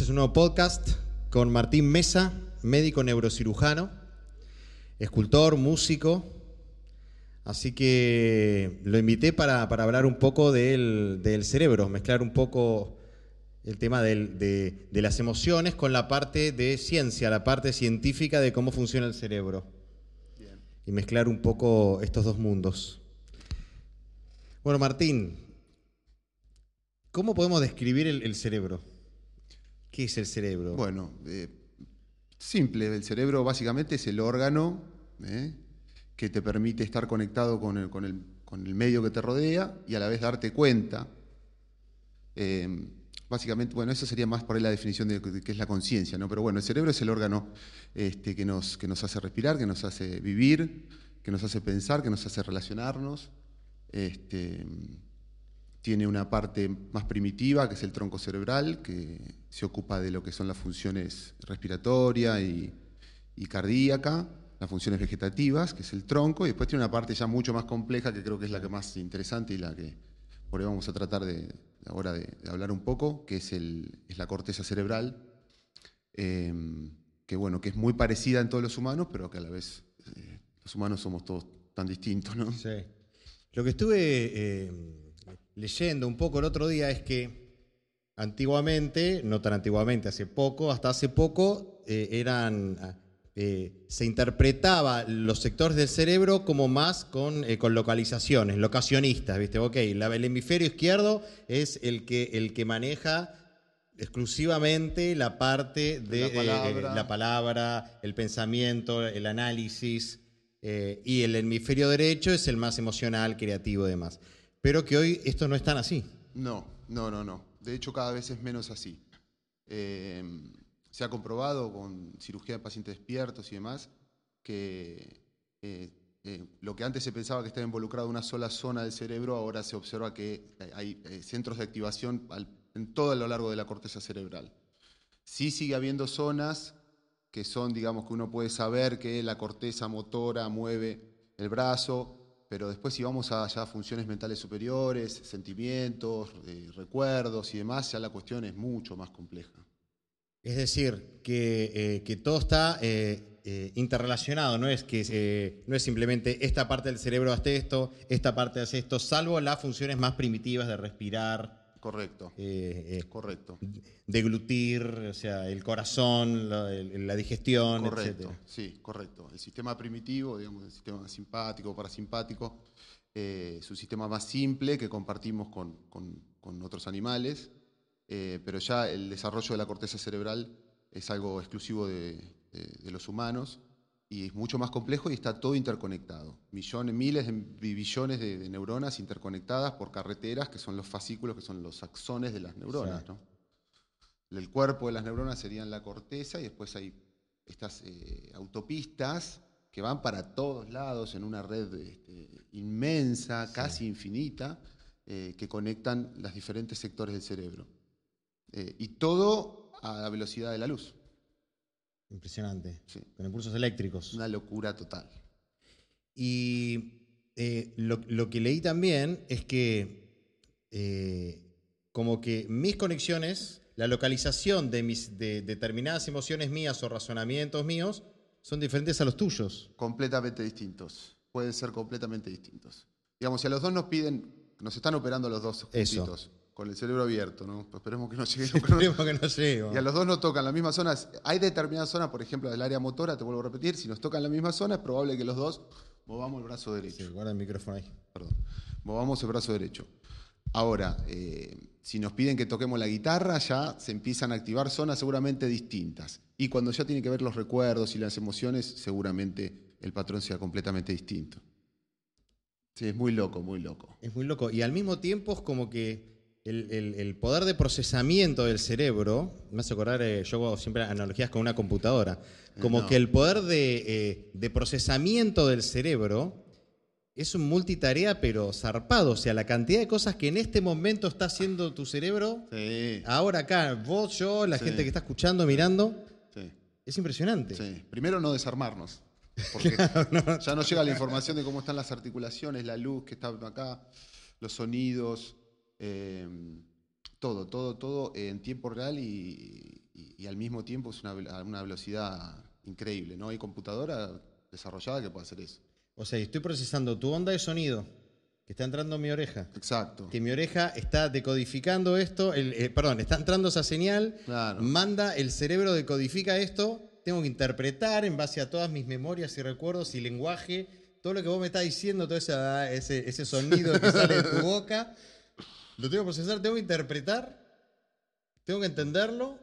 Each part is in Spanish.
Este es un nuevo podcast con Martín Mesa, médico neurocirujano, escultor, músico. Así que lo invité para, hablar un poco del, cerebro, mezclar un poco el tema de, las emociones con la parte de ciencia, la parte científica de cómo funciona el cerebro. Y mezclar un poco estos dos mundos. Bueno, Martín, ¿cómo podemos describir el cerebro? ¿Qué es el cerebro? Bueno, eh, simple, el cerebro básicamente es el órgano eh, que te permite estar conectado con el, con, el, medio que te rodea y a la vez darte cuenta. Eh, básicamente, bueno, eso sería más por ahí la definición de, qué es la conciencia, ¿no? Pero bueno, el cerebro es el órgano este, que, nos, que nos hace respirar, que nos hace vivir, que nos hace pensar, que nos hace relacionarnos. Este, tiene una parte más primitiva, que es el tronco cerebral, que se ocupa de lo que son las funciones respiratoria y, cardíaca, las funciones vegetativas, que es el tronco, y después tiene una parte ya mucho más compleja, que creo que es la que más interesante y la que por ahí vamos a tratar de, ahora de, hablar un poco, que es, el, es la corteza cerebral, em, que bueno, que es muy parecida en todos los humanos, pero que a la vez eh, los humanos somos todos tan distintos, ¿no? Sí. Lo que estuve... Em, leyendo un poco el otro día es que antiguamente, no tan antiguamente, hace poco, hasta hace poco, eh, eran, eh, se interpretaba los sectores del cerebro como más con, eh, con localizaciones, locacionistas, ¿viste? Ok, el hemisferio izquierdo es el que, el que maneja exclusivamente la parte de la palabra, el pensamiento, el análisis, y el hemisferio derecho es el más emocional, creativo y demás pero que hoy esto no es tan así. No, no, no, no. De hecho, cada vez es menos así. Eh, se ha comprobado con cirugía de pacientes despiertos y demás que eh, eh, lo que antes se pensaba que estaba involucrado una sola zona del cerebro, ahora se observa que hay centros de activación en todo a lo largo de la corteza cerebral. Sí sigue habiendo zonas que son, digamos, que uno puede saber que la corteza motora mueve el brazo, pero después si vamos a ya funciones mentales superiores, sentimientos, eh, recuerdos y demás, ya la cuestión es mucho más compleja. Es decir, que, eh, todo está eh, interrelacionado, no es, que, no es simplemente esta parte del cerebro hace esto, esta parte hace esto, salvo las funciones más primitivas de respirar, Correcto. Eh, eh, correcto. Deglutir, o sea, el corazón, la, digestión, correcto, Sí, correcto. El sistema primitivo, digamos, el sistema simpático, parasimpático, eh, es un sistema más simple que compartimos con, otros animales, pero ya el desarrollo de la corteza cerebral es algo exclusivo de los humanos y es mucho más complejo y está todo interconectado. Millones, miles de billones de, neuronas interconectadas por carreteras que son los fascículos, que son los axones de las neuronas. El cuerpo de las neuronas serían la corteza y después hay estas eh, autopistas que van para todos lados en una red este, inmensa, casi infinita, eh, que conectan los diferentes sectores del cerebro. Eh, y todo a la velocidad de la luz. Impresionante. Con impulsos eléctricos. Una locura total. Y eh, lo, que leí también es que eh, como que mis conexiones, la localización de, mis, de determinadas emociones mías o razonamientos míos son diferentes a los tuyos. Completamente distintos. Pueden ser completamente distintos. Digamos, si a los dos nos piden, nos están operando los dos juntitos con el cerebro abierto, ¿no? Pues esperemos que no llegue. esperemos que no llegue. Y a los dos no tocan las mismas zonas. Hay determinadas zonas, por ejemplo, del área motora, te vuelvo a repetir, si nos tocan la misma zona, es probable que los dos movamos el brazo derecho. Sí, guarda el micrófono ahí. Perdón. Movamos el brazo derecho. Ahora, eh, si nos piden que toquemos la guitarra, ya se empiezan a activar zonas seguramente distintas. Y cuando ya tiene que ver los recuerdos y las emociones, seguramente el patrón sea completamente distinto. Sí, es muy loco, muy loco. Es muy loco. Y al mismo tiempo es como que el, poder de procesamiento del cerebro, me hace acordar, eh, yo hago siempre analogías con una computadora, como que el poder eh, de, procesamiento del cerebro es un multitarea pero zarpado, o sea, la cantidad de cosas que en este momento está haciendo tu cerebro, ahora acá, vos, yo, la gente que está escuchando, mirando, es impresionante. Primero no desarmarnos. Porque ya nos llega la información de cómo están las articulaciones, la luz que está acá, los sonidos, Em, todo, todo, todo en tiempo real y, y al mismo tiempo es una, una velocidad increíble, ¿no? Hay computadora desarrollada que puede hacer eso. O sea, estoy procesando tu onda de sonido que está entrando en mi oreja. Exacto. Que mi oreja está decodificando esto, el- eh, perdón, está entrando esa señal, Claro. manda, el cerebro decodifica esto, tengo que interpretar en base a todas mis memorias y recuerdos y lenguaje, todo lo que vos me estás diciendo, todo ese, ese, ese sonido que sale de tu boca, lo tengo que procesar, tengo que interpretar, tengo que entenderlo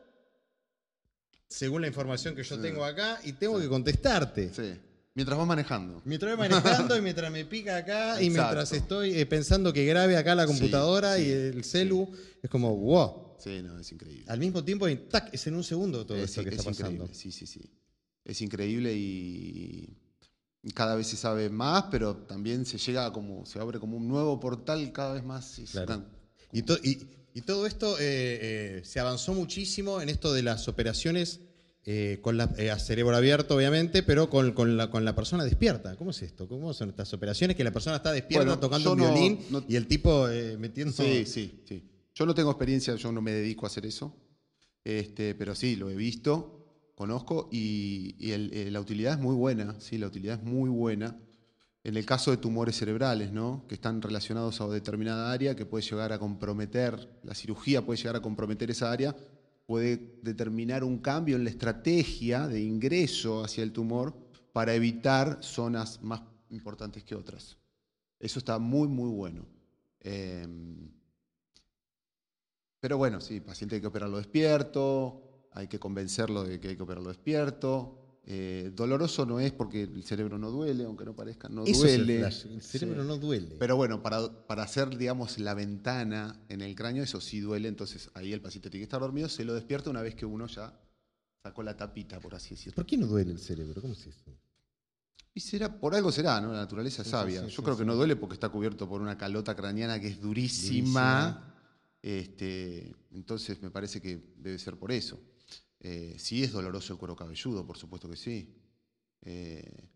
según la información que yo Sí. tengo acá y tengo que contestarte. Sí. Mientras vas manejando. Mientras voy manejando y mientras me pica acá y Exacto. mientras estoy eh, pensando que grabe acá la computadora sí, y el celu, es como, wow. Sí, no, es increíble. Al mismo tiempo, y tac, es en un segundo todo es, esto que es está pasando. increíble, sí, sí, sí. Es increíble y cada vez se sabe más, pero también se llega como, se abre como un nuevo portal cada vez más. Claro. Y, to- y- y todo esto eh, eh, se avanzó muchísimo en esto de las operaciones eh, con la, eh, a cerebro abierto, obviamente, pero con, con la, con la persona despierta. ¿Cómo es esto? ¿Cómo son estas operaciones que la persona está despierta Bueno, tocando un no- violín no- y el tipo eh, metiendo... Sí, sí, sí. Yo no tengo experiencia, yo no me dedico a hacer eso, este, pero sí, lo he visto, conozco y, y el- eh, la utilidad es muy buena, sí, la utilidad es muy buena. En el caso de tumores cerebrales, ¿no? que están relacionados a determinada área, que puede llegar a comprometer, la cirugía puede llegar a comprometer esa área, puede determinar un cambio en la estrategia de ingreso hacia el tumor para evitar zonas más importantes que otras. Eso está muy, muy bueno. Em, pero bueno, sí, paciente hay que operarlo despierto, hay que convencerlo de que hay que operarlo despierto. Eh, doloroso no es porque el cerebro no duele, aunque no parezca, no Eso es el duele. el cerebro Sí. no duele. Pero bueno, para, para hacer, digamos, la ventana en el cráneo, eso sí duele, entonces ahí el paciente tiene que estar dormido, se lo despierta una vez que uno ya sacó la tapita, por así decirlo. ¿Por qué no duele el cerebro? ¿Cómo es eso? Y será, por algo será, ¿no? La naturaleza es sí, sabia. sí, Yo creo que no duele porque está cubierto por una calota craneana que es durísima. Este, entonces me parece que debe ser por eso. Eh, sí es doloroso el cuero cabelludo, por supuesto que sí. Eh,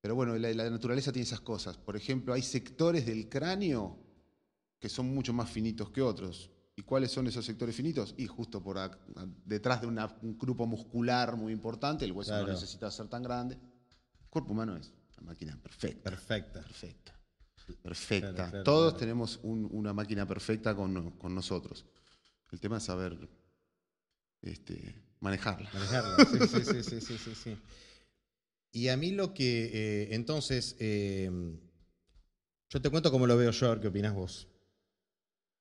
pero bueno, la, la naturaleza tiene esas cosas. Por ejemplo, hay sectores del cráneo que son mucho más finitos que otros. ¿Y cuáles son esos sectores finitos? Y justo por detrás de una- un grupo muscular muy importante, el hueso Claro. no necesita ser tan grande. El cuerpo humano es una máquina perfecta. Perfecta. Perfecta. Perfecta. Claro, claro, Todos tenemos un- una máquina perfecta con, con nosotros. El tema es saber este, manejarla. Manejarla. Sí, sí, sí, sí, sí, sí, sí. Y a mí lo que, eh, entonces, eh, yo te cuento cómo lo veo yo, a ver qué opinás vos.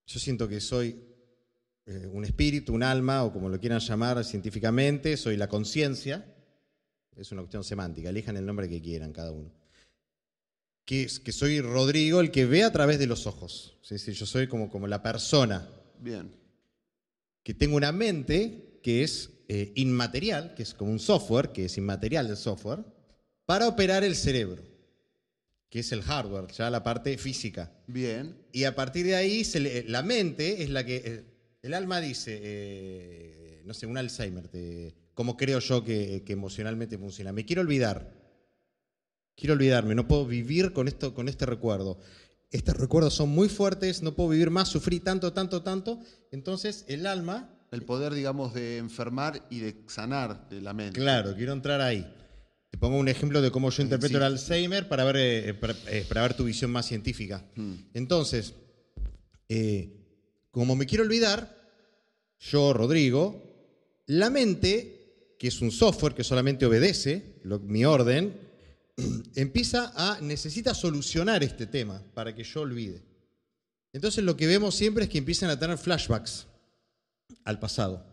Yo siento que soy eh, un espíritu, un alma, o como lo quieran llamar científicamente, soy la conciencia. Es una cuestión semántica, elijan el nombre que quieran cada uno. Que, es- que soy Rodrigo, el que ve a través de los ojos. Es decir, yo soy como, como la persona Bien. que tengo una mente que es eh, inmaterial, que es como un software, que es inmaterial del software, para operar el cerebro, que es el hardware, ya la parte física. Bien. Y a partir de ahí, se le- la mente es la que... eh, el alma dice, eh, no sé, un Alzheimer, te- como creo yo que, que emocionalmente funciona. Me quiero olvidar. Quiero olvidarme, no puedo vivir con, esto, con este recuerdo. Estos recuerdos son muy fuertes, no puedo vivir más, sufrí tanto, tanto, tanto. Entonces el alma El poder, digamos, de enfermar y de sanar de la mente. Claro, quiero entrar ahí. Te pongo un ejemplo de cómo yo interpreto sí. el Alzheimer para ver, eh, para, eh, para ver tu visión más científica. Mm. Entonces, eh, como me quiero olvidar, yo, Rodrigo, la mente, que es un software que solamente obedece lo- mi orden, empieza a, necesita solucionar este tema para que yo olvide. Entonces lo que vemos siempre es que empiezan a tener flashbacks al pasado.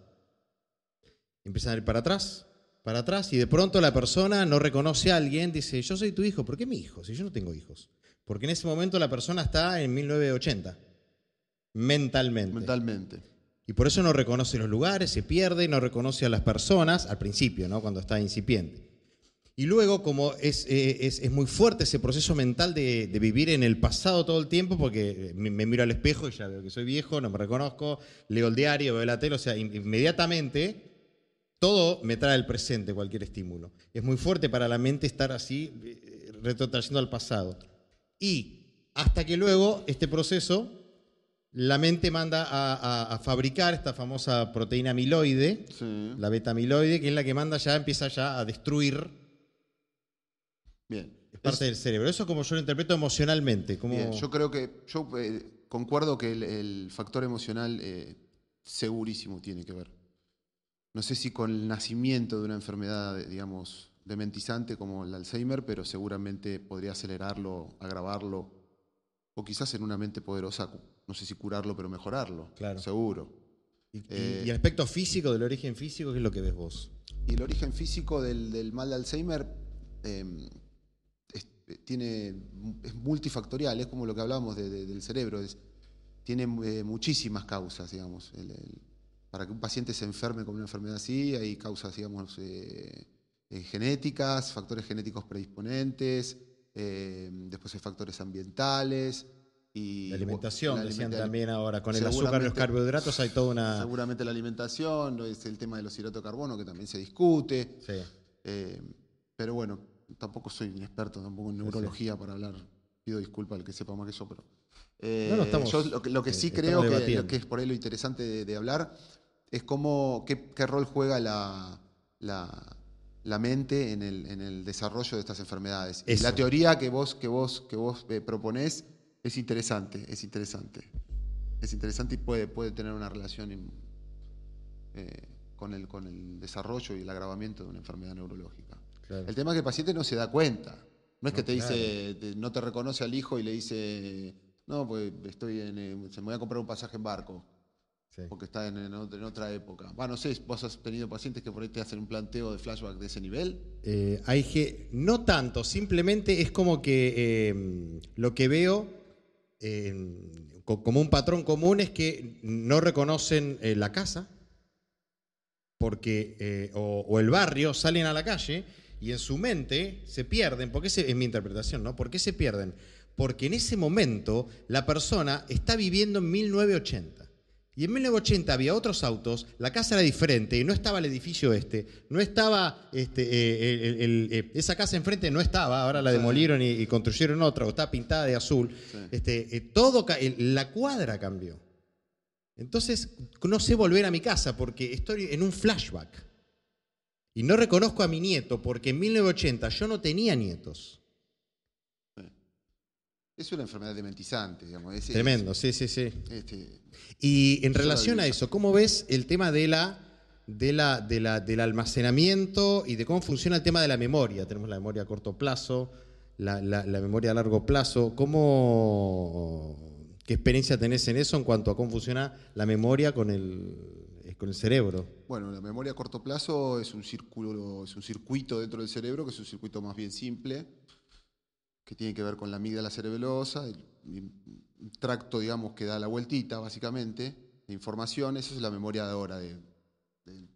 Empiezan a ir para atrás, para atrás, y de pronto la persona no reconoce a alguien, dice, yo soy tu hijo, ¿por qué mi hijo? Si yo no tengo hijos. Porque en ese momento la persona está en 1980, mentalmente. Mentalmente. Y por eso no reconoce los lugares, se pierde, no reconoce a las personas, al principio, ¿no? cuando está incipiente. Y luego, como es, eh, es- es muy fuerte ese proceso mental de, de vivir en el pasado todo el tiempo, porque me, me miro al espejo y ya veo que soy viejo, no me reconozco, leo el diario, veo la tele, o sea, in- inmediatamente todo me trae el presente, cualquier estímulo. Es muy fuerte para la mente estar así, eh, retrotrayendo al pasado. Y hasta que luego este proceso la mente manda a, a- a fabricar esta famosa proteína amiloide, Sí. la beta amiloide, que es la que manda ya, empieza ya a destruir Bien. es parte del cerebro. Eso es como yo lo interpreto emocionalmente. Como... Bien, yo creo que, yo eh, concuerdo que el, el factor emocional eh, segurísimo tiene que ver. No sé si con el nacimiento de una enfermedad, digamos, dementizante como el Alzheimer, pero seguramente podría acelerarlo, agravarlo, o quizás en una mente poderosa, no sé si curarlo, pero mejorarlo. Claro. Seguro. y, y- eh, y el aspecto físico, del origen físico, ¿qué es lo que ves vos? Y el origen físico del, del mal de Alzheimer eh, tiene, es multifactorial, es como lo que hablábamos de- de- del cerebro, es- tiene eh, muchísimas causas, digamos. El- el- para que un paciente se enferme con una enfermedad así, hay causas, digamos, eh, eh, genéticas, factores genéticos predisponentes, después hay factores ambientales. Y, La alimentación, la decían alimenta- también ahora, con el azúcar y los carbohidratos hay toda una... Seguramente la alimentación, es el tema de los hidratos de carbono que también se discute. Sí. Pero bueno, tampoco soy un experto tampoco en neurología para hablar. Pido disculpas al que sepa más que yo, pero. eh, No, no, estamos- yo lo que, lo que sí eh, creo que, debatiendo. lo que es por ahí lo interesante de, de hablar es cómo, qué, qué rol juega la, la, la mente en el, en el desarrollo de estas enfermedades. Eso. la teoría que vos, que vos, que vos eh, proponés es interesante, es interesante. Es interesante y puede, puede tener una relación in- eh, con, el, con el desarrollo y el agravamiento de una enfermedad neurológica. Claro. El tema es que el paciente no se da cuenta. No es que No, te dice, no te reconoce al hijo y le dice, no, pues estoy en, eh, se me voy a comprar un pasaje en barco, Sí. porque está en, en ot- en otra época. Bueno, no sé, vos has tenido pacientes que por ahí te hacen un planteo de flashback de ese nivel. Eh, hay que, no tanto, simplemente es como que eh, lo que veo eh, co- como un patrón común es que no reconocen eh, la casa porque, o, o el barrio, salen a la calle y en su mente se pierden, porque es mi interpretación, ¿no? ¿Por qué se pierden? Porque en ese momento la persona está viviendo en 1980. Y en 1980 había otros autos, la casa era diferente, no estaba el edificio este, no estaba, este, eh, el- el- eh, esa casa enfrente no estaba, ahora la demolieron y, y construyeron otra, o está pintada de azul. Sí. Este, eh, todo, la cuadra cambió. Entonces, no sé volver a mi casa porque estoy en un flashback. Y no reconozco a mi nieto porque en 1980 yo no tenía nietos. Es una enfermedad dementizante, digamos. es- es- Tremendo, sí, sí, sí. este, Y en relación a eso, ¿cómo ves el tema de la, de la, de la, del almacenamiento y de cómo funciona el tema de la memoria? Tenemos la memoria a corto plazo, la, la- la memoria a largo plazo. ¿Cómo, ¿Qué experiencia tenés en eso en cuanto a cómo funciona la memoria con el, con el cerebro? Bueno, la memoria a corto plazo es un círculo, es un circuito dentro del cerebro, que es un circuito más bien simple, que tiene que ver con la amígdala cerebelosa, el- un tracto, digamos, que da la vueltita, básicamente, de información. Eso es la memoria de ahora, de, de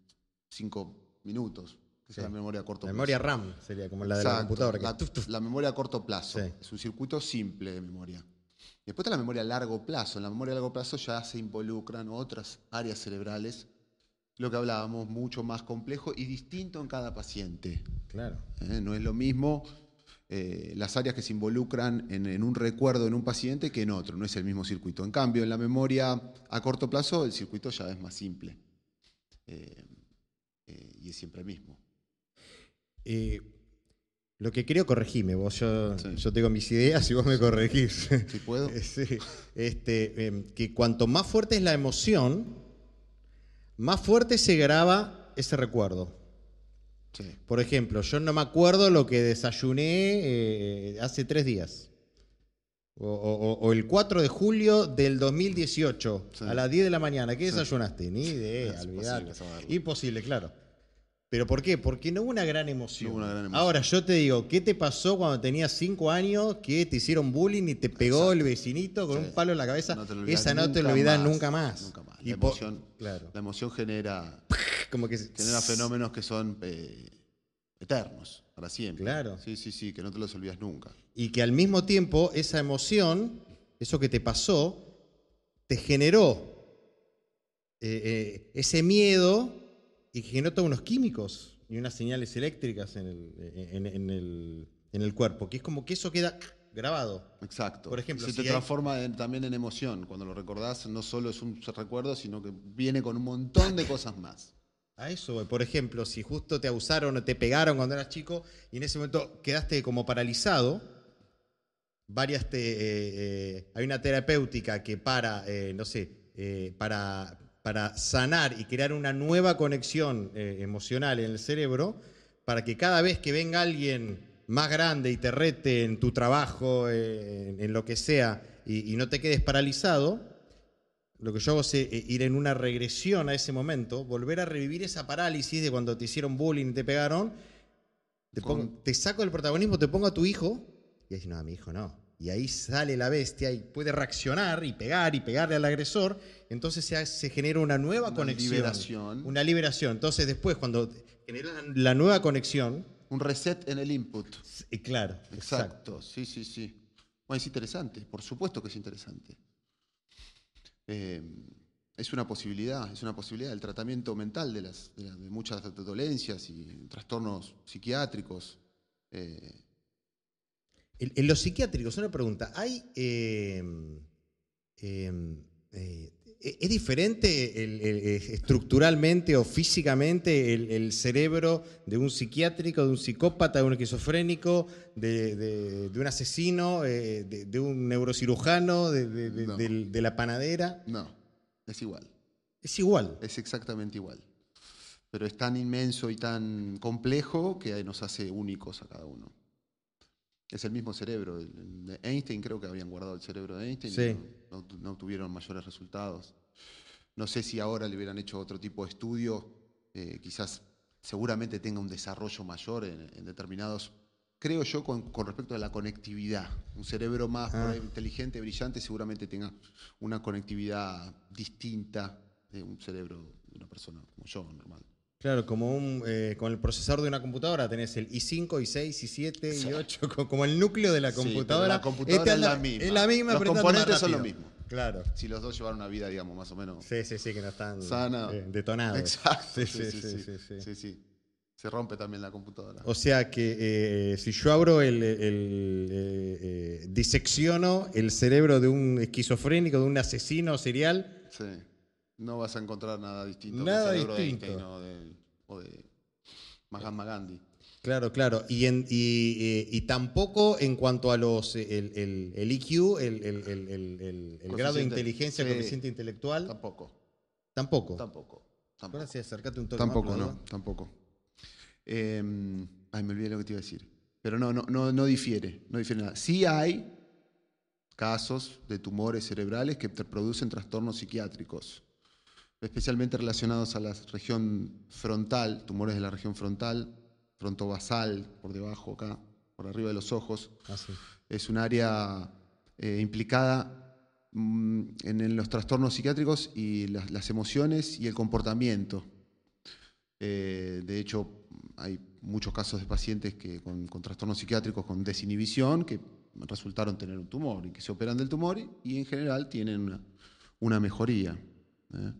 cinco minutos, que Sí. es la memoria a corto La plazo. memoria RAM sería como la de la computadora. que la, memoria a corto plazo. Sí. Es un circuito simple de memoria. Después está la memoria a largo plazo. En la memoria a largo plazo ya se involucran otras áreas cerebrales, lo que hablábamos, mucho más complejo y distinto en cada paciente. Claro. ¿eh? No es lo mismo eh, las áreas que se involucran en, en un recuerdo en un paciente que en otro, no es el mismo circuito. En cambio, en la memoria a corto plazo el circuito ya es más simple eh, eh, y es siempre el mismo. Eh, lo que creo, corregime vos. Yo, Sí. yo tengo mis ideas y vos me corregís. ¿Sí puedo? Sí, este, em, que cuanto más fuerte es la emoción, más fuerte se graba ese recuerdo. Por ejemplo, yo no me acuerdo lo que desayuné eh, hace tres días. O, o- o el 4 de julio del 2018, Sí. a las 10 de la mañana. ¿Qué desayunaste? Ni idea, olvidate. Imposible, claro. ¿Pero por qué? Porque no hubo una gran emoción. No hubo una gran emoción. Ahora, yo te digo, ¿qué te pasó cuando tenías 5 años que te hicieron bullying y te pegó el vecinito con Sí. un palo en la cabeza? No te Esa no te lo más, nunca más. nunca más. Y La emoción- claro. La emoción genera, Como que genera fenómenos que son eh, eternos, para siempre. Claro. Sí, sí, sí, que no te los olvidas nunca. Y que al mismo tiempo esa emoción, eso que te pasó, te generó eh, eh, ese miedo y generó todos unos químicos y unas señales eléctricas en el, en- en el- en el cuerpo, que es como que eso queda grabado. Exacto. Por ejemplo, se si te hay- transforma en- también en emoción. Cuando lo recordás, no solo es un recuerdo, sino que viene con un montón de cosas más. A eso, voy. por ejemplo, si justo te abusaron o te pegaron cuando eras chico y en ese momento quedaste como paralizado, varias te, eh, eh, hay una terapéutica que para, eh, no sé, para, para sanar y crear una nueva conexión eh, emocional en el cerebro, para que cada vez que venga alguien más grande y te rete en tu trabajo, eh, en, en lo que sea, y, y no te quedes paralizado, lo que yo hago es eh, ir en una regresión a ese momento, volver a revivir esa parálisis de cuando te hicieron bullying y te pegaron. Te, Con- pongo- te saco el protagonismo, te pongo a tu hijo y dices, no, a mi hijo no. Y ahí sale la bestia y puede reaccionar y pegar y pegarle al agresor. Entonces se, genera una nueva Una conexión. liberación. Una liberación. Entonces después cuando genera la, nueva conexión, Un reset en el input. claro, exacto. Exacto, sí, sí, sí. Bueno, es interesante, por supuesto que es interesante. Eh, es una posibilidad, es una posibilidad. El tratamiento mental de, las, de, las- de muchas dolencias y trastornos psiquiátricos. eh, En, en los psiquiátricos, una pregunta. ¿Hay. eh, eh, eh, ¿Es diferente el- el- eh, estructuralmente o físicamente el, el cerebro de un psiquiátrico, de un psicópata, de un esquizofrénico, de, de- de un asesino, de, de un neurocirujano, No. de la panadera? no, es igual. Es igual. Es exactamente igual. Pero es tan inmenso y tan complejo que nos hace únicos a cada uno. Es el mismo cerebro. De Einstein creo que habían guardado el cerebro de Einstein Sí. y no, no- no tuvieron mayores resultados. No sé si ahora le hubieran hecho otro tipo de estudio, eh, quizás seguramente tenga un desarrollo mayor en, en determinados, creo yo, con, con respecto a la conectividad. Un cerebro más Ah. inteligente, brillante, seguramente tenga una conectividad distinta de un cerebro de una persona como yo, normal. Claro, como un, eh, con el procesador de una computadora tenés el i5, i6, i7, i8, co- como el núcleo de la Sí, computadora. la computadora Este es la misma. Es la misma, Los componentes son lo rápido. mismo. Claro. Si los dos llevaron una vida, digamos, más o menos Sí, sí, sí, que no están sana. eh, detonados. Exacto. Sí, sí, sí, sí, sí. sí, sí. Se rompe también la computadora. O sea que eh, si yo abro el, el- eh, disecciono el cerebro de un esquizofrénico, de un asesino serial, Sí. No vas a encontrar nada distinto Nada del distinto. de Einstein o de, o de Mahatma Gandhi. claro, claro, y, en- y, eh, y tampoco en cuanto a los el, el- el IQ, el, el- el- grado de inteligencia, Sí. coeficiente intelectual, Tampoco. tampoco. Tampoco. Tampoco. Ahora sí, acércate un toque Tampoco, más, no, tampoco. Eh, ay, me olvidé lo que te iba a decir. Pero no, no, no, no difiere, no difiere nada. Sí hay casos de tumores cerebrales que te producen trastornos psiquiátricos, especialmente relacionados a la región frontal, tumores de la región frontal, frontovasal, por debajo acá, por arriba de los ojos. Ah, sí. Es un área eh, implicada mm, en, en los trastornos psiquiátricos y las, las emociones y el comportamiento. Eh, de hecho, hay muchos casos de pacientes que con, con trastornos psiquiátricos con desinhibición que resultaron tener un tumor y que se operan del tumor y, y en general tienen una, una mejoría. ¿eh?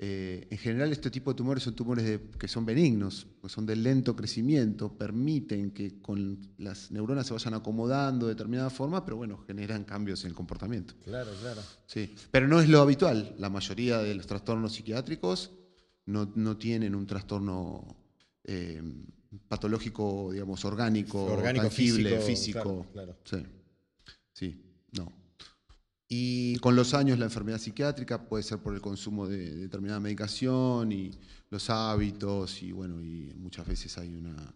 Eh, en general, este tipo de tumores son tumores de- que son benignos, que son de lento crecimiento, permiten que con las neuronas se vayan acomodando de determinada forma, pero bueno, generan cambios en el comportamiento. Claro, claro. Sí, pero no es lo habitual. La mayoría de los trastornos psiquiátricos no, no tienen un trastorno eh, patológico, digamos, orgánico, Orgánico, tangible, físico, físico. claro, Sí, sí. Y Con los años la enfermedad psiquiátrica puede ser por el consumo de determinada medicación y los hábitos y bueno, y muchas veces hay una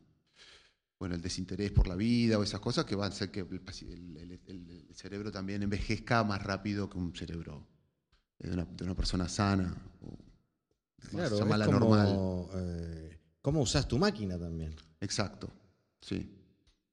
bueno, el desinterés por la vida o esas cosas que van a hacer que el, el- el- el- cerebro también envejezca más rápido que un cerebro de una, de una persona sana o claro, se llama la como, normal. eh, cómo usás tu máquina también. Exacto. Sí.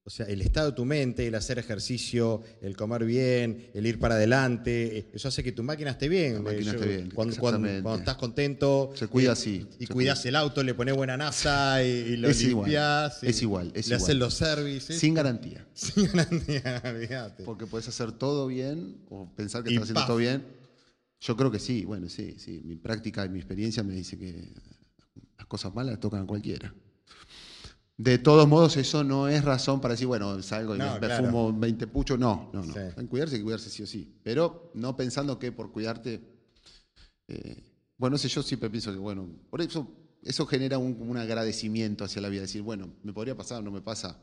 O sea, el estado de tu mente, el hacer ejercicio, el comer bien, el ir para adelante, eh, eso hace que tu máquina esté bien. La máquina Eh, esté bien, Cuando, cuando- estás contento. Se cuida eh, así, Y cuidas cuida. el auto, le pones buena nafta y, y lo Es igual, limpias. y es igual, es le haces los services. Sin garantía. Sin garantía, olvídate. Porque puedes hacer todo bien o pensar que Y estás haciendo todo bien. Yo creo que sí, bueno, sí, sí. Mi práctica y mi experiencia me dice que las cosas malas tocan a cualquiera. De todos modos, eso no es razón para decir, bueno, salgo y No, me, claro. fumo 20 puchos. No, no, no. Sí. Que cuidarse, hay que cuidarse sí o sí. Pero no pensando que por cuidarte. eh, bueno, no sé, yo siempre pienso que, bueno, por eso eso genera un, un agradecimiento hacia la vida. Decir, bueno, me podría pasar, no me pasa.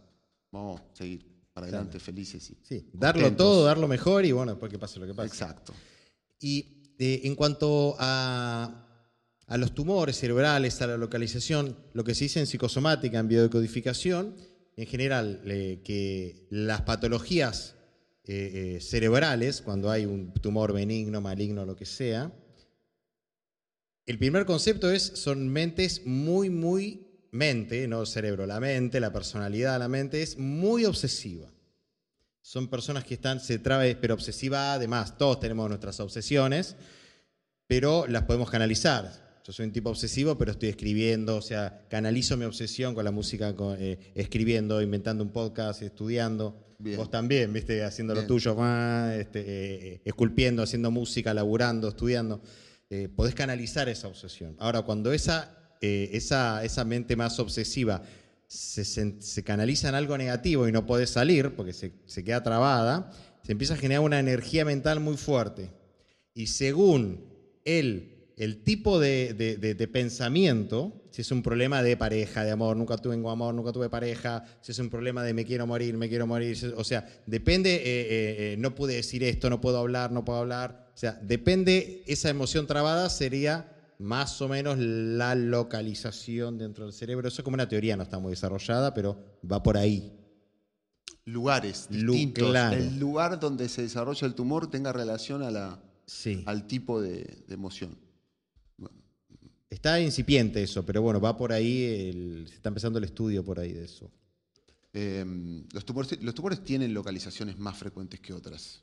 Vamos a seguir para Claro. adelante, felices. Y, Sí, darlo contentos. todo, dar lo mejor y bueno, después que pase lo que pase. Exacto. Y eh, en cuanto a, a los tumores cerebrales, a la localización, lo que se dice en psicosomática, en biodecodificación, en general, eh, que las patologías eh, eh, cerebrales, cuando hay un tumor benigno, maligno, lo que sea, el primer concepto es, son mentes muy, muy, mente, no cerebro, la mente, la personalidad, la mente es muy obsesiva. Son personas que están, se trabe, pero obsesiva además, todos tenemos nuestras obsesiones, pero las podemos canalizar. Yo soy un tipo obsesivo, pero estoy escribiendo, o sea, canalizo mi obsesión con la música, con, eh, escribiendo, inventando un podcast, estudiando. Bien. Vos también, viste, haciendo lo tuyo, ah, este, eh, esculpiendo, haciendo música, laburando, estudiando. Eh, podés canalizar esa obsesión. Ahora, cuando esa, esa, esa mente más obsesiva se, se- se canaliza en algo negativo y no podés salir porque se, se queda trabada, se empieza a generar una energía mental muy fuerte. Y según el, el tipo de, de- de- de pensamiento, si es un problema de pareja, de amor, nunca tuve amor, nunca tuve pareja, si es un problema de me quiero morir, me quiero morir, o sea, depende, eh, eh, eh, no pude decir esto, no puedo hablar, no puedo hablar, o sea, depende, esa emoción trabada sería más o menos la localización dentro del cerebro. Eso es como una teoría, no está muy desarrollada, pero va por ahí. Lugares Lu- distintos. claro. El lugar donde se desarrolla el tumor tenga relación a la, Sí. al tipo de emoción. Está incipiente eso, pero bueno, va por ahí, el- se está empezando el estudio por ahí de eso. Eh, los, tumores, los tumores tienen localizaciones más frecuentes que otras,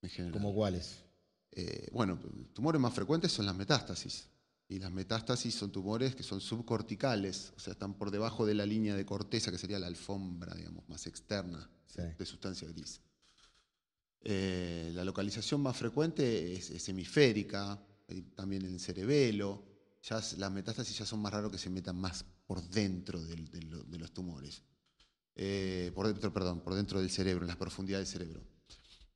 en general. ¿Como cuáles? Eh, bueno, tumores más frecuentes son las metástasis. Y las metástasis son tumores que son subcorticales, o sea, están por debajo de la línea de corteza, que sería la alfombra, digamos, más externa Sí. de sustancia gris. Eh, la localización más frecuente es, es hemisférica, también en el cerebelo. Ya las metástasis ya son más raros que se metan más por dentro del- de, lo- de los tumores. Eh, por dentro, perdón, por dentro del cerebro, en las profundidades del cerebro.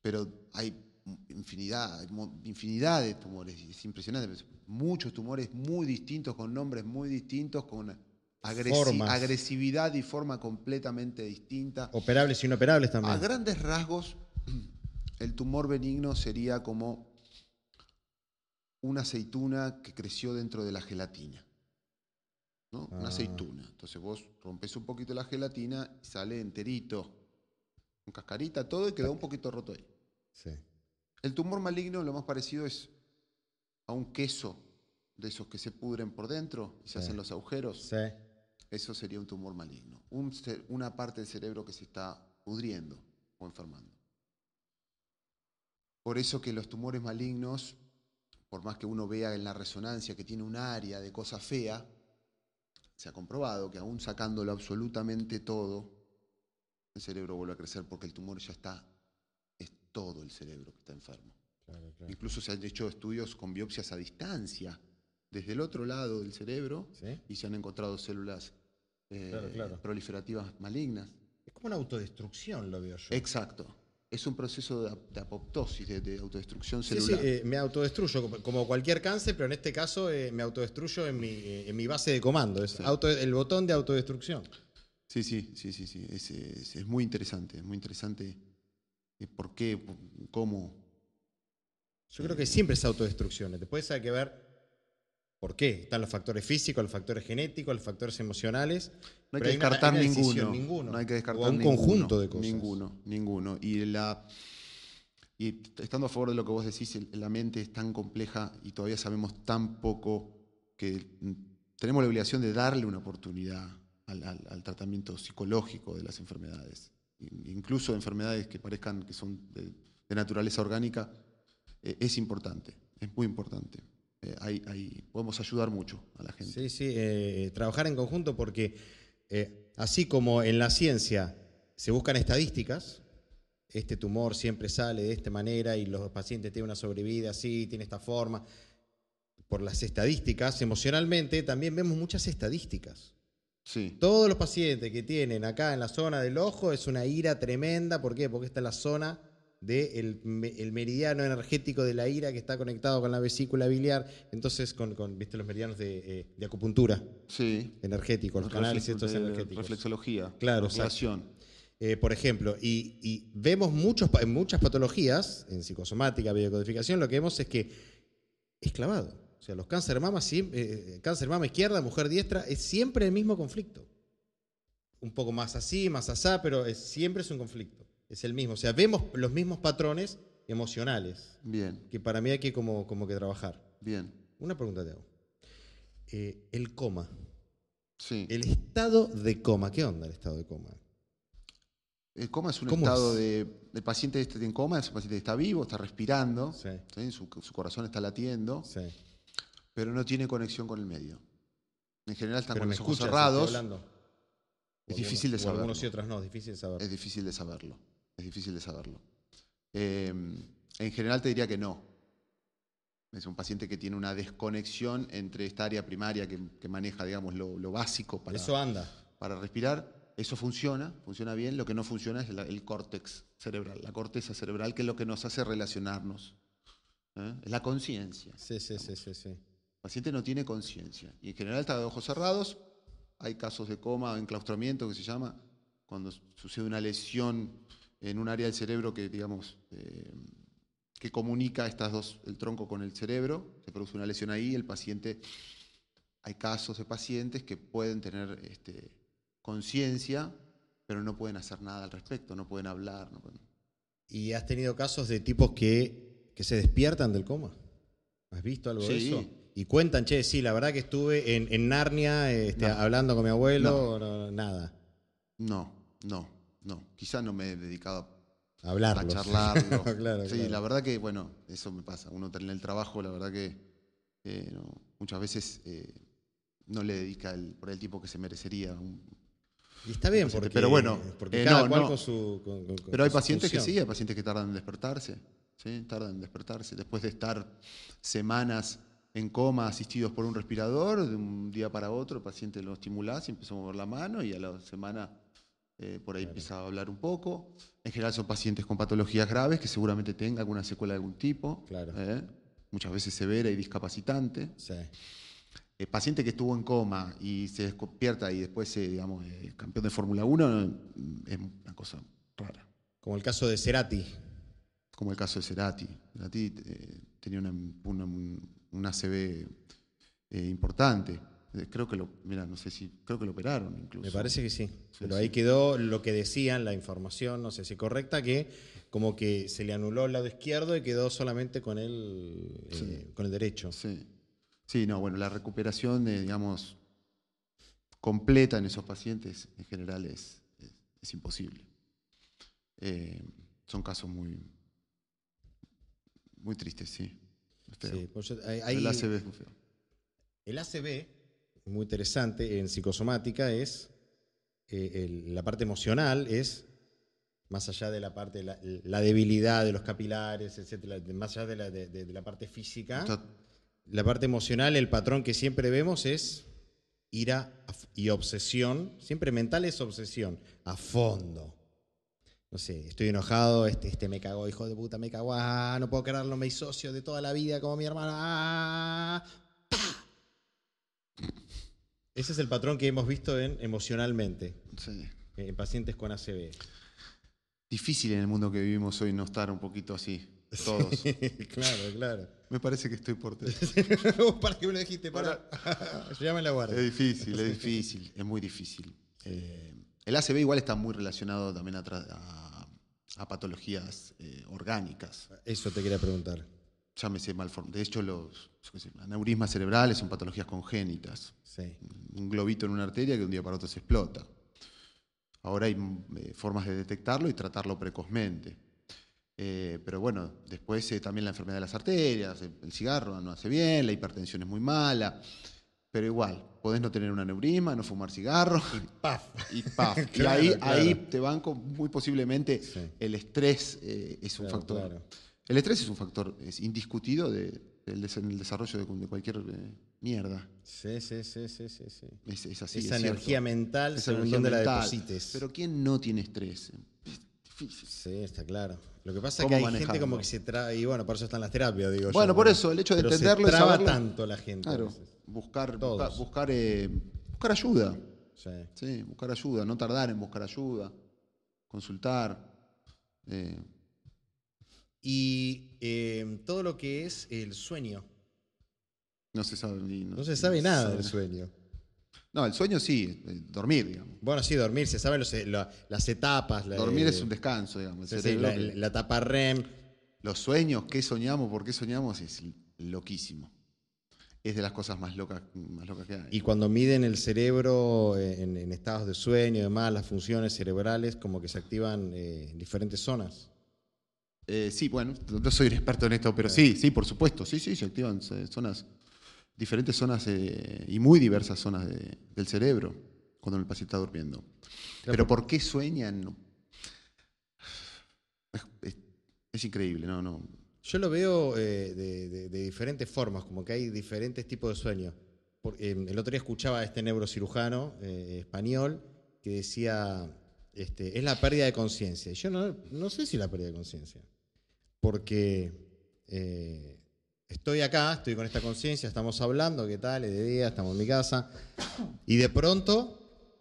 Pero hay infinidad, infinidad de tumores, es impresionante. Muchos tumores muy distintos, con nombres muy distintos, con agresi- agresividad y forma completamente distinta. Operables y inoperables también. A grandes rasgos, el tumor benigno sería como una aceituna que creció dentro de la gelatina. ¿no? Ah. Una aceituna. Entonces vos rompes un poquito la gelatina y sale enterito, con cascarita, todo y quedó un poquito roto ahí. Sí. El tumor maligno lo más parecido es a un queso de esos que se pudren por dentro y se hacen los agujeros. Sí. Eso sería un tumor maligno. Un una parte del cerebro que se está pudriendo o enfermando. Por eso que los tumores malignos, por más que uno vea en la resonancia que tiene un área de cosa fea, se ha comprobado que aún sacándolo absolutamente todo, el cerebro vuelve a crecer porque el tumor ya está, es todo el cerebro que está enfermo. Claro, claro. Incluso se han hecho estudios con biopsias a distancia, desde el otro lado del cerebro, Sí. y se han encontrado células eh, Claro, proliferativas malignas. Es como una autodestrucción, lo veo yo. Exacto. Es un proceso de, ap- de apoptosis, de, de autodestrucción Sí, sí, celular. eh, me autodestruyo, como- cualquier cáncer, pero en este caso eh, me autodestruyo en mi, eh, en mi base de comando. Es Sí. auto- el botón de autodestrucción. Sí, sí, sí, sí, sí. Es, es- es muy interesante, es muy interesante. ¿Por qué? ¿Cómo? Yo creo que siempre es autodestrucción. Después hay que ver por qué. Están los factores físicos, los factores genéticos, los factores emocionales. No hay que descartar una ninguno. No hay que descartar O un ninguno, conjunto de cosas. Ninguno, ninguno. Y, la, y t- estando a favor de lo que vos decís, la mente es tan compleja y todavía sabemos tan poco que tenemos la obligación de darle una oportunidad al, al- al tratamiento psicológico de las enfermedades. In- Incluso enfermedades que parezcan que son de, de naturaleza orgánica, eh, es importante, es muy importante. Eh, hay- podemos ayudar mucho a la gente. Sí, sí, eh, trabajar en conjunto porque eh, así como en la ciencia se buscan estadísticas, este tumor siempre sale de esta manera y los pacientes tienen una sobrevida así, tiene esta forma, por las estadísticas, emocionalmente también vemos muchas estadísticas. Sí. Todos los pacientes que tienen acá en la zona del ojo es una ira tremenda. ¿Por qué? Porque esta es la zona del el meridiano energético de la ira que está conectado con la vesícula biliar. Entonces, con, con, ¿viste los meridianos de, eh, de acupuntura Sí. energéticos, los canales estos de energéticos. Reflexología. Claro. Eh, por ejemplo, y, y vemos muchos, en muchas patologías, en psicosomática, biodecodificación, lo que vemos es que es clavado. O sea, los cáncer de mama, siem- eh, cáncer de mama izquierda, mujer diestra, es siempre el mismo conflicto. Un poco más así, más asá, pero es- siempre es un conflicto. Es el mismo. O sea, vemos los mismos patrones emocionales Bien, que para mí hay que como, como que trabajar. bien. Una pregunta te hago. Eh, el coma. Sí. El estado de coma. ¿Qué onda el estado de coma? El coma es un ¿Cómo estado es? de. El paciente está en coma, un paciente está vivo, está respirando, Sí, ¿sí? su, su corazón está latiendo, sí. pero no tiene conexión con el medio. En general están Pero con los ojos escuchas, cerrados. Es difícil de saberlo. Algunos y otras no, es difícil de saber. Es difícil de saberlo. Es difícil de saberlo. Eh, en general te diría que no. Es un paciente que tiene una desconexión entre esta área primaria que, que maneja, digamos, lo, lo básico para, Eso anda. para respirar. Eso funciona, funciona bien. Lo que no funciona es la- el córtex cerebral, la corteza cerebral, que es lo que nos hace relacionarnos. ¿eh? Es la conciencia. Sí, sí, sí, sí, sí. El paciente no tiene conciencia. Y en general está de ojos cerrados. Hay casos de coma o enclaustramiento que se llama, cuando sucede una lesión en un área del cerebro que, digamos, eh, que comunica estas dos, el tronco con el cerebro. Se produce una lesión ahí. El paciente, hay casos de pacientes que pueden tener este, conciencia, pero no pueden hacer nada al respecto, no pueden hablar. no pueden- ¿Y has tenido casos de tipos que, que se despiertan del coma? ¿Has visto algo de Sí. eso? Y cuentan, che, sí, la verdad que estuve en, en Narnia este, No. hablando con mi abuelo, no, nada. No, no, no. Quizás no me he dedicado a Hablarlos. a charlarlo. Claro, sí, claro. la verdad que, bueno, eso me pasa. Uno en el trabajo, la verdad que eh, no, muchas veces eh, no le dedica el, por el tiempo que se merecería. un- Y está bien, porque, Pero bueno, porque eh, cada no, cual no. con su. con- con- con Pero hay pacientes que sí, hay pacientes que tardan en despertarse. ¿sí? Tardan en despertarse. Después de estar semanas en coma asistidos por un respirador, de un día para otro el paciente lo estimulás y empezó a mover la mano y a la semana eh, por ahí empieza a hablar un poco. En general son pacientes con patologías graves que seguramente tengan alguna secuela de algún tipo. Claro. ¿eh? Muchas veces severa y discapacitante. Sí. El paciente que estuvo en coma y se despierta y después eh, digamos, es campeón de Fórmula 1 es una cosa rara Como el caso de Cerati. como el caso de Cerati. Cerati eh, tenía una, una, un ACV eh, importante. Eh, Creo que lo, mira, no sé si, creo que lo operaron incluso. Me parece que sí. Sí, Pero sí. ahí quedó lo que decían, la información, no sé si correcta, que como que se le anuló el lado izquierdo y quedó solamente con el, eh, con el derecho. Sí. Sí, no, bueno, la recuperación, de, digamos, completa en esos pacientes en general es, es, es imposible. Eh, son casos muy, muy tristes, sí. Pues yo- hay- hay- El ACV es muy feo. El ACV, muy interesante en psicosomática, es eh, el- la parte emocional, es más allá de la parte, la, la debilidad de los capilares, etcétera, más allá de la, de- de- de la parte física, Está- la parte emocional, el patrón que siempre vemos es ira y obsesión, siempre mental es obsesión, a fondo. No sé, estoy enojado, este, este me cagó, hijo de puta, me cagó, ah, no puedo creerlo, me hizo socio de toda la vida como mi hermano. ah. Ese es el patrón que hemos visto en emocionalmente, sí. en pacientes con ACV. Difícil en el mundo que vivimos hoy no estar un poquito así, todos. claro, claro. Me parece que estoy por ¿Para qué me lo dijiste? Para. Llame la guardia. Es difícil, es difícil, es muy difícil. Eh, el ACV igual está muy relacionado también a- a patologías eh, orgánicas. Eso te quería preguntar. Llámese malform. De hecho, los sé, aneurismas cerebrales son patologías congénitas. Sí. Un globito en una arteria que de un día para otro se explota. Ahora hay eh, formas de detectarlo y tratarlo precozmente. Eh, pero bueno, después eh, también la enfermedad de las arterias, el, el cigarro no hace bien, la hipertensión es muy mala. Pero igual, podés no tener un aneurisma, no fumar cigarro ¡Paf! y paf. y ahí, claro. ahí te banco muy posiblemente Sí. el estrés eh, es un Claro, factor. El estrés es un factor es indiscutido de, en el desarrollo de, cualquier eh, mierda. Sí, sí, sí, sí, sí. sí. Es, es así. Esa es energía cierto. mental, Esa según donde la deposites. Pero ¿quién no tiene estrés? Sí, está claro. Lo que pasa es ¿Cómo que hay gente como que se traba, y bueno, por eso están las terapias, digo yo, Bueno, por eso, el hecho de pero entenderlo se traba saberlo. tanto la gente. Claro, buscar, buscar, buscar, eh, buscar ayuda. Sí. Sí, buscar ayuda, no tardar en buscar ayuda, consultar. eh, Y eh, todo lo que es el sueño. no se sabe ni- No se sabe nada sabe del sueño. No, el sueño sí, eh, dormir, digamos. Bueno, sí, dormir, se saben la- las etapas. la- Dormir eh, es un descanso, digamos. El sí, la, que- la etapa REM. Los sueños, qué soñamos, por qué soñamos, es loquísimo. Es de las cosas más locas, más locas que hay. Y cuando miden el cerebro eh, en, en estados de sueño y demás, las funciones cerebrales como que se activan eh, en diferentes zonas. Eh, sí, bueno, no soy un experto en esto, pero sí, sí, por supuesto. Sí, sí, se activan eh, zonas, diferentes zonas eh, y muy diversas zonas de- del cerebro cuando el paciente está durmiendo. Pero ¿por qué sueñan? Es, es- es increíble, no, no. Yo lo veo eh, de, de- de diferentes formas, como que hay diferentes tipos de sueños. El otro día escuchaba a este neurocirujano español que decía, este, es la pérdida de conciencia. Yo no, no sé si es la pérdida de conciencia, porque eh, estoy acá, estoy con esta conciencia, estamos hablando, ¿qué tal? Es de día, estamos en mi casa, y de pronto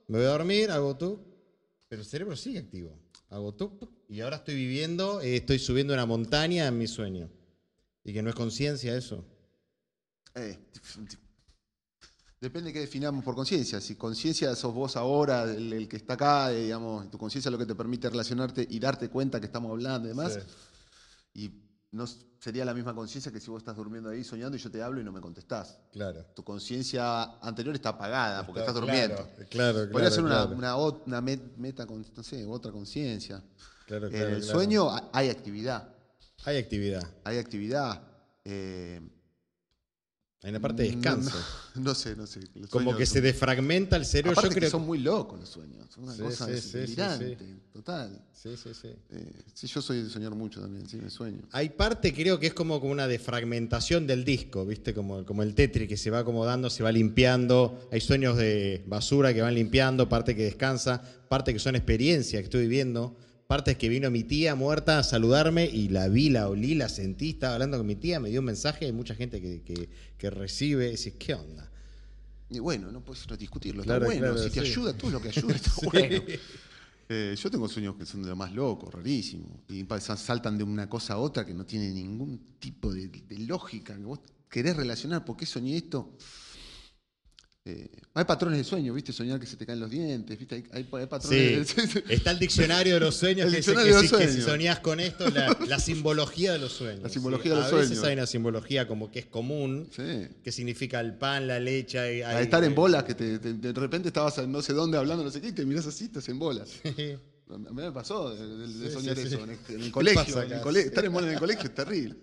me voy a dormir, hago tú, pero el cerebro sigue activo. Hago tú, y ahora estoy viviendo, eh, estoy subiendo una montaña en mi sueño. Y que no es conciencia eso. Eh, depende de qué definamos por conciencia. Si conciencia sos vos ahora, el, el que está acá, eh, digamos, tu conciencia es lo que te permite relacionarte y darte cuenta que estamos hablando y demás. Sí, Y no sería la misma conciencia que si vos estás durmiendo ahí soñando y yo te hablo y no me contestás. claro. Tu conciencia anterior está apagada porque Está- estás durmiendo. Claro, claro. Podría claro, ser una, claro. una meta, no sé, otra conciencia. Claro, En claro, el claro. sueño ha- hay actividad. Hay actividad. Hay actividad. eh, Hay una parte de descanso. No, no sé, no sé. Los Como que son- se defragmenta el cerebro. Aparte Yo que creo son muy locos los sueños. Son una Sí, cosa sí, delirante, sí. total. Sí, sí, sí. Eh, sí, yo soy de soñar mucho también, sí, me sueño. Hay parte, creo que es como, como una defragmentación del disco, ¿viste? Como, como el Tetris que se va acomodando, se va limpiando. Hay sueños de basura que van limpiando, parte que descansa, parte que son experiencias que estoy viviendo, partes que vino mi tía muerta a saludarme y la vi, la olí, la sentí, estaba hablando con mi tía, me dio un mensaje, hay mucha gente que, que, que recibe, decís, ¿qué onda? Y bueno, no puedes discutirlo, está Claro, bueno. claro, si te sí. ayuda todo lo que ayuda, está Sí. bueno. Eh, yo tengo sueños que son de lo más locos, rarísimos. Y saltan de una cosa a otra que no tiene ningún tipo de, de lógica. Que vos querés relacionar, ¿por qué soñé esto? Eh, hay patrones de sueño, ¿viste? Soñar que se te caen los dientes, ¿viste? Hay, hay- hay patrones Sí, de- está el diccionario de los sueños que que, de si, los que si sueños. soñás con esto, la, la simbología de los sueños. La simbología sí. de los A veces sueños. hay una simbología como que es común, Sí. que significa el pan, la leche. hay- estar en bolas, que te- te- de repente estabas no sé dónde hablando, no sé qué, y te mirás así, estás en bolas. A mí me pasó de, soñar eso en el, en el ¿Qué colegio. pasa en el acá? cole- estar en bolas en el colegio es terrible.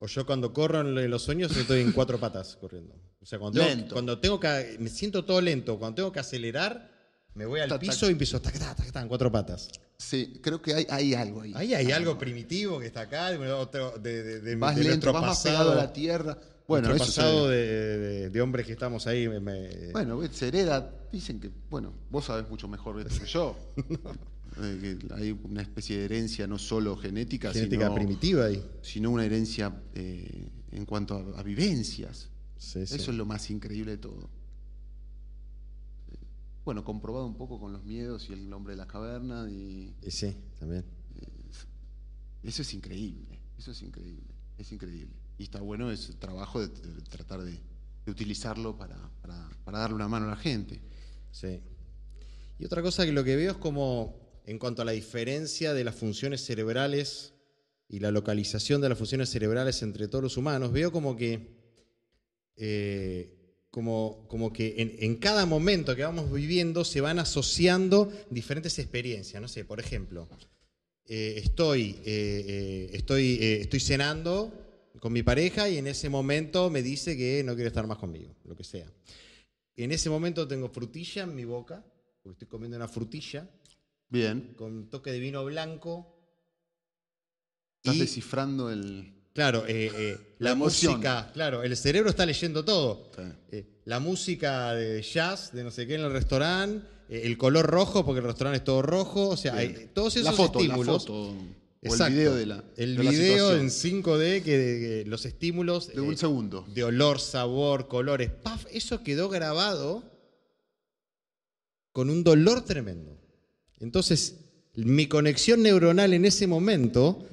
O yo cuando corro en los sueños estoy en cuatro patas corriendo. O sea, cuando tengo, Lento. cuando tengo que. Me siento todo lento. Cuando tengo que acelerar, me voy al Tac, piso tac. y empiezo tac, tac, tac, en cuatro patas. Sí, creo que hay, hay algo ahí. Ahí hay algo primitivo que está acá, de, otro, de, de, de- Vas de lento, más pasado, a la tierra. Bueno, eso pasado de, de- de hombres que estamos ahí. me- me- Bueno, se hereda. Dicen que, bueno, vos sabés mucho mejor esto que yo. Eh, que hay una especie de herencia no solo genética, genética sino, primitiva ahí. sino una herencia eh, en cuanto a, a vivencias. Sí, sí. Eso es lo más increíble de todo. Eh, Bueno, comprobado un poco con los miedos y el hombre de la caverna, y Y sí, también. eso es increíble, eso es increíble, es increíble. Y está bueno ese trabajo de, de tratar de, de utilizarlo para, para- para darle una mano a la gente. Sí. Y otra cosa que lo que veo es como, en cuanto a la diferencia de las funciones cerebrales y la localización de las funciones cerebrales entre todos los humanos, veo como que, eh, como, como que en, en cada momento que vamos viviendo se van asociando diferentes experiencias. No sé, por ejemplo, eh, estoy, eh, estoy, estoy cenando con mi pareja y en ese momento me dice que no quiere estar más conmigo, lo que sea. En ese momento tengo frutilla en mi boca, porque estoy comiendo una frutilla Bien, con toque de vino blanco. estás Y- descifrando el... Claro, eh, eh, la, música, claro, el cerebro está leyendo todo. Sí. Eh, la música de jazz, de no sé qué en el restaurante, el color rojo, porque el restaurante es todo rojo, o sea, hay todos esos la foto, estímulos. La foto, o Exacto. el video de la El de la video en situación. 5D, que, que los estímulos de un segundo. de olor, sabor, colores, ¡paf! Eso quedó grabado con un dolor tremendo. Entonces, mi conexión neuronal en ese momento,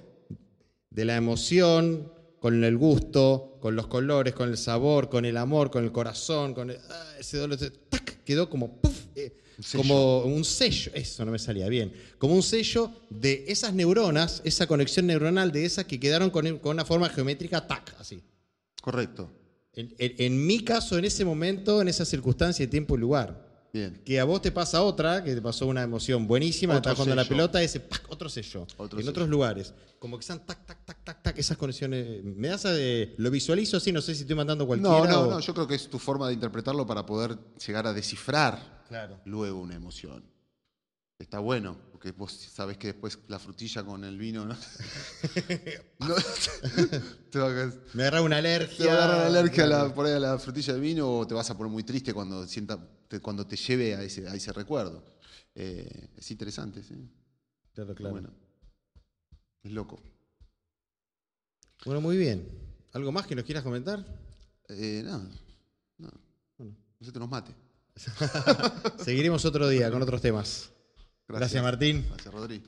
de la emoción, con el gusto, con los colores, con el sabor, con el amor, con el corazón, con el- ah, ese dolor, ese- ¡tac! quedó como eh, Un sello. como un sello, eso no me salía bien, como un sello de esas neuronas, esa conexión neuronal de esas que quedaron con, con una forma geométrica, tac, así. Correcto. En, en- en mi caso, en ese momento, en esa circunstancia de tiempo y lugar. Bien. Que a vos te pasa otra, que te pasó una emoción buenísima, Otro estás jugando la pelota, ese ¡pac! otro sello. Otro en sello. otros lugares. Como que están tac, tac, tac, tac, tac, esas conexiones. Me das a- lo visualizo así, no sé si estoy mandando cualquiera. No, no, o- no. Yo creo que es tu forma de interpretarlo para poder llegar a descifrar Claro. luego una emoción. Está bueno, porque vos sabés que después la frutilla con el vino, ¿no? No, te, va a, Me agarra una alergia. te va a agarrar alergia a la, por ahí a la frutilla del vino o te vas a poner muy triste cuando, sienta, te, cuando te lleve a ese, a ese recuerdo. Eh, es interesante, sí. Claro, claro. Bueno. Es loco. Bueno, muy bien. ¿Algo más que nos quieras comentar? Eh, no, no. No se te nos mate. Seguiremos otro día con otros temas. Gracias, Martín. Gracias, Rodri.